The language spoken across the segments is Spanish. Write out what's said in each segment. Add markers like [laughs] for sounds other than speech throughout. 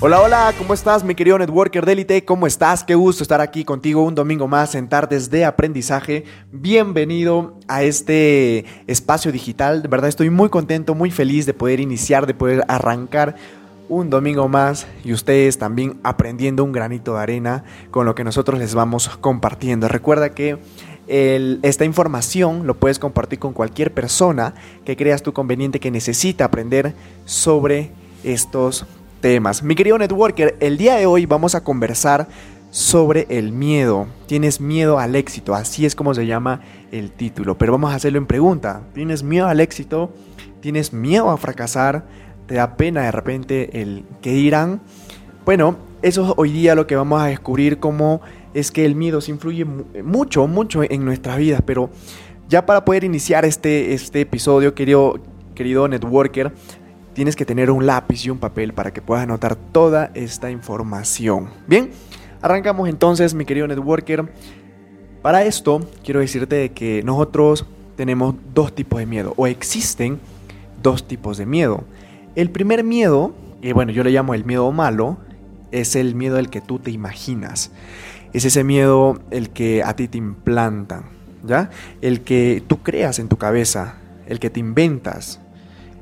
Hola, hola, ¿cómo estás mi querido networker de élite? ¿Cómo estás? Qué gusto estar aquí contigo un domingo más en Tardes de Aprendizaje. Bienvenido a este espacio digital. De verdad estoy muy contento, muy feliz de poder iniciar, de poder arrancar un domingo más y ustedes también aprendiendo un granito de arena con lo que nosotros les vamos compartiendo. Recuerda que esta información lo puedes compartir con cualquier persona que creas tú conveniente que necesita aprender sobre estos Mi querido networker, el día de hoy vamos a conversar sobre el miedo. Tienes miedo al éxito, así es como se llama el título. Pero vamos a hacerlo en pregunta. ¿Tienes miedo al éxito? ¿Tienes miedo a fracasar? ¿Te da pena de repente el que dirán? Bueno, eso es hoy día lo que vamos a descubrir cómo es que el miedo se influye mu- mucho, mucho en nuestras vidas, pero ya para poder iniciar este, este episodio, querido, querido networker, tienes que tener un lápiz y un papel para que puedas anotar toda esta información. Bien, arrancamos entonces, mi querido networker. Para esto, quiero decirte de que nosotros tenemos dos tipos de miedo, o existen dos tipos de miedo. El primer miedo, y bueno, yo le llamo el miedo malo, es el miedo del que tú te imaginas. Es ese miedo el que a ti te implantan, ¿ya? El que tú creas en tu cabeza, el que te inventas.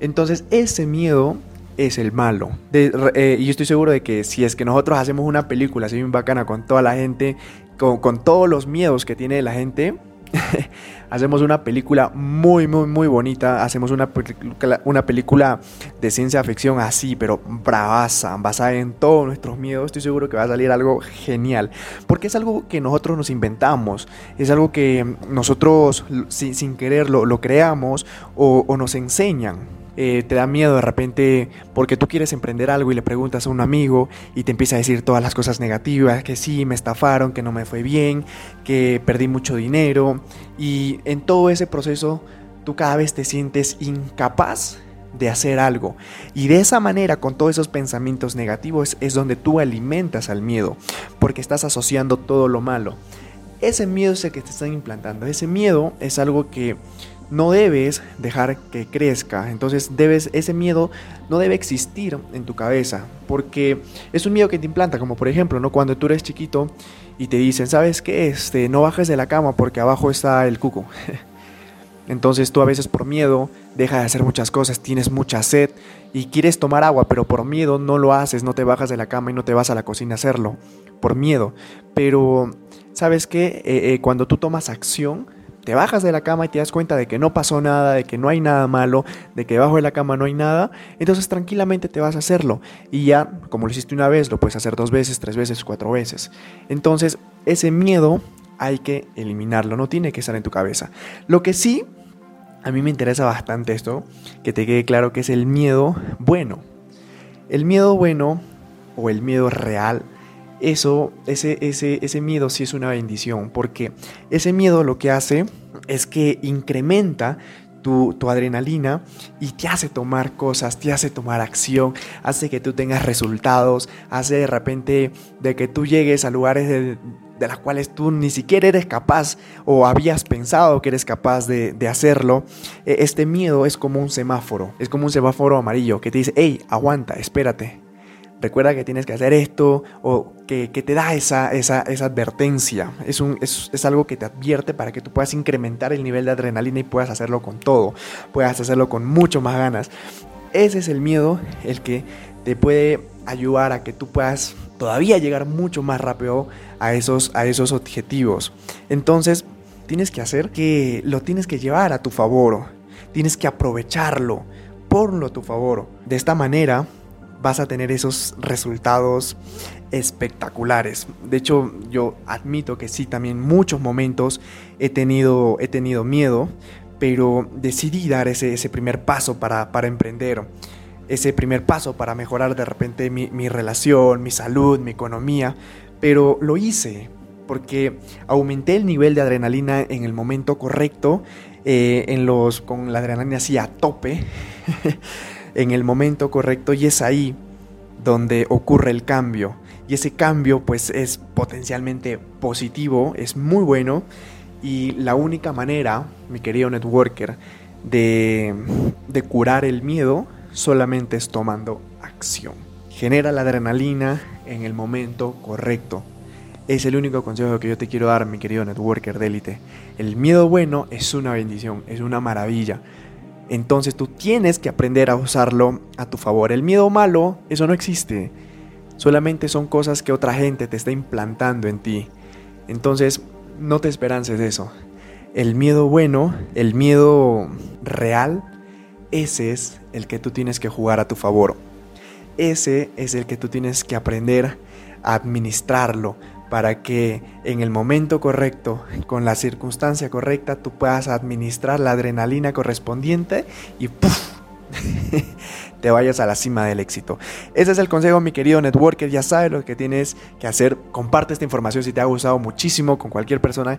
Entonces, ese miedo es el malo. De- eh, y yo estoy seguro de que si es que nosotros hacemos una película así bien bacana con toda la gente, con, todos los miedos que tiene la gente, [laughs] hacemos una película muy, muy, muy bonita. Hacemos una película, una película de ciencia ficción así, pero bravaza, basada en todos nuestros miedos. Estoy seguro que va a salir algo genial. Porque es algo que nosotros nos inventamos. Es algo que nosotros sin, sin querer lo, creamos o nos enseñan. Eh, te da miedo de repente porque tú quieres emprender algo y le preguntas a un amigo y te empieza a decir todas las cosas negativas, que sí, me estafaron, que no me fue bien, que perdí mucho dinero. Y en todo ese proceso tú cada vez te sientes incapaz de hacer algo. Y de esa manera con todos esos pensamientos negativos es donde tú alimentas al miedo porque estás asociando todo lo malo. Ese miedo es el que te están implantando, ese miedo es algo que no debes dejar que crezca. Entonces debes, ese miedo no debe existir en tu cabeza. Porque es un miedo que te implanta. Como por ejemplo, ¿no? Cuando tú eres chiquito y te dicen, ¿sabes qué? Este, no bajes de la cama porque abajo está el cuco. [laughs] Entonces tú a veces por miedo dejas de hacer muchas cosas, tienes mucha sed y quieres tomar agua, pero por miedo no lo haces, no te bajas de la cama y no te vas a la cocina a hacerlo. Por miedo. Pero, ¿sabes qué? Eh, eh, cuando tú tomas acción, te bajas de la cama y te das cuenta de que no pasó nada, de que no hay nada malo, de que debajo de la cama no hay nada, entonces tranquilamente te vas a hacerlo. Y ya, como lo hiciste una vez, lo puedes hacer dos veces, tres veces, cuatro veces. Entonces, ese miedo hay que eliminarlo, no tiene que estar en tu cabeza. Lo que sí, a mí me interesa bastante esto, que te quede claro que es el miedo bueno. El miedo bueno o el miedo real eso, ese, ese, ese miedo sí es una bendición, porque ese miedo lo que hace es que incrementa tu, tu, adrenalina y te hace tomar cosas, te hace tomar acción, hace que tú tengas resultados, hace de repente de que tú llegues a lugares de, de las cuales tú ni siquiera eres capaz o habías pensado que eres capaz de, de, hacerlo. Este miedo es como un semáforo, es como un semáforo amarillo que te dice, hey, aguanta, espérate, recuerda que tienes que hacer esto o que, te da esa, esa, esa advertencia. Es, un, es, es, algo que te advierte para que tú puedas incrementar el nivel de adrenalina y puedas hacerlo con todo, puedas hacerlo con mucho más ganas. Ese es el miedo el que te puede ayudar a que tú puedas todavía llegar mucho más rápido a esos, a esos objetivos. Entonces, tienes que hacer que lo tienes que llevar a tu favor, tienes que aprovecharlo, ponlo a tu favor. De esta manera, vas a tener esos resultados espectaculares. De hecho, yo admito que sí, también muchos momentos he tenido, he tenido miedo, pero decidí dar ese, ese primer paso para, para, emprender, ese primer paso para mejorar de repente mi, mi relación, mi salud, mi economía, pero lo hice. porque aumenté el nivel de adrenalina en el momento correcto, eh, en los, con la adrenalina así a tope, [laughs] en el momento correcto, y es ahí donde ocurre el cambio. Y ese cambio pues es potencialmente positivo, es muy bueno, y la única manera, mi querido networker, de, de curar el miedo solamente es tomando acción. Genera la adrenalina en el momento correcto. Es el único consejo que yo te quiero dar, mi querido networker de élite. El miedo bueno es una bendición, es una maravilla. Entonces tú tienes que aprender a usarlo a tu favor. El miedo malo, eso no existe. Solamente son cosas que otra gente te está implantando en ti. Entonces, no te esperances de eso. El miedo bueno, el miedo real, ese es el que tú tienes que jugar a tu favor. Ese es el que tú tienes que aprender a administrarlo para que en el momento correcto, con la circunstancia correcta, tú puedas administrar la adrenalina correspondiente y ¡puf! [laughs] te vayas a la cima del éxito. Ese es el consejo, mi querido networker. Ya sabes lo que tienes que hacer. Comparte esta información si te ha gustado muchísimo con cualquier persona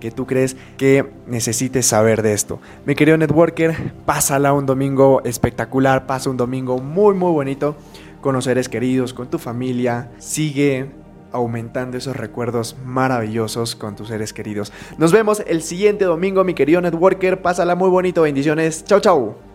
que tú crees que necesites saber de esto. Mi querido networker, pásala un domingo espectacular, pasa un domingo muy muy bonito con los seres queridos, con tu familia. Sigue aumentando esos recuerdos maravillosos con tus seres queridos. Nos vemos el siguiente domingo, mi querido networker. Pásala muy bonito. Bendiciones. Chau, chau.